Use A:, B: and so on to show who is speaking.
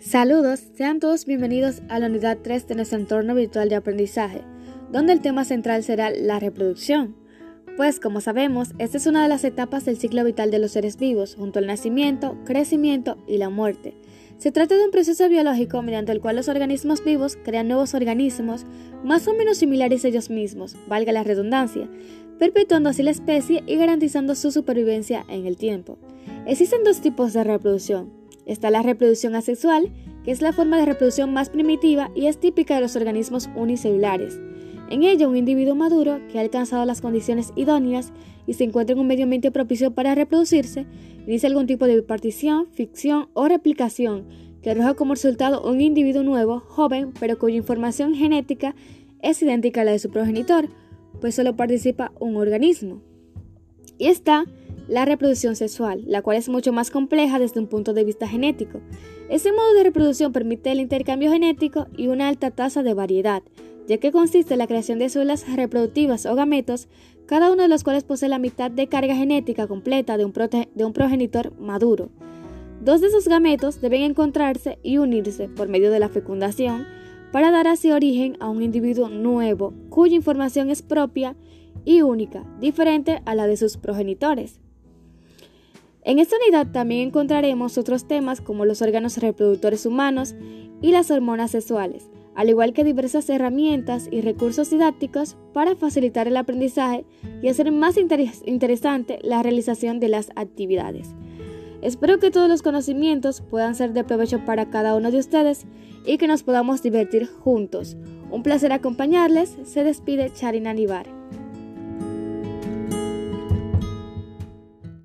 A: Saludos, sean todos bienvenidos a la unidad 3 de nuestro entorno virtual de aprendizaje, donde el tema central será la reproducción. Pues como sabemos, esta es una de las etapas del ciclo vital de los seres vivos, junto al nacimiento, crecimiento y la muerte. Se trata de un proceso biológico mediante el cual los organismos vivos crean nuevos organismos más o menos similares a ellos mismos, valga la redundancia, perpetuando así la especie y garantizando su supervivencia en el tiempo. Existen dos tipos de reproducción. Está la reproducción asexual, que es la forma de reproducción más primitiva y es típica de los organismos unicelulares. En ella, un individuo maduro que ha alcanzado las condiciones idóneas y se encuentra en un medio ambiente propicio para reproducirse, inicia algún tipo de bipartición, ficción o replicación que arroja como resultado un individuo nuevo, joven, pero cuya información genética es idéntica a la de su progenitor, pues solo participa un organismo. Y está la reproducción sexual, la cual es mucho más compleja desde un punto de vista genético. Este modo de reproducción permite el intercambio genético y una alta tasa de variedad, ya que consiste en la creación de células reproductivas o gametos, cada uno de los cuales posee la mitad de carga genética completa de un, de un progenitor maduro. Dos de esos gametos deben encontrarse y unirse por medio de la fecundación para dar así origen a un individuo nuevo cuya información es propia y única, diferente a la de sus progenitores. En esta unidad también encontraremos otros temas como los órganos reproductores humanos y las hormonas sexuales, al igual que diversas herramientas y recursos didácticos para facilitar el aprendizaje y hacer más interesante la realización de las actividades. Espero que todos los conocimientos puedan ser de provecho para cada uno de ustedes y que nos podamos divertir juntos. Un placer acompañarles. Se despide Charina Nivar.